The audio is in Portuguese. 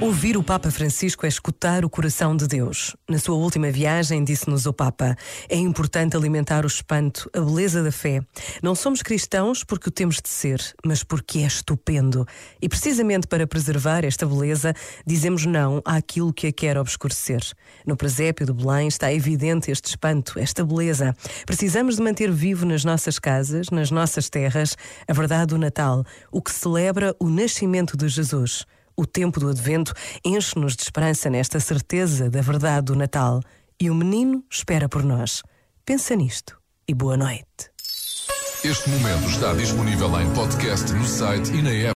Ouvir o Papa Francisco é escutar o coração de Deus. Na sua última viagem, disse-nos o Papa: é importante alimentar o espanto, a beleza da fé. Não somos cristãos porque o temos de ser, mas porque é estupendo. E precisamente para preservar esta beleza, dizemos não àquilo que a quer obscurecer. No presépio de Belém está evidente este espanto, esta beleza. Precisamos de manter vivo nas nossas casas, nas nossas terras, a verdade do Natal, o que celebra o nascimento de Jesus. O tempo do advento enche-nos de esperança nesta certeza da verdade do Natal. E o menino espera por nós. Pensa nisto e boa noite. Este momento está disponível em podcast no site e na app.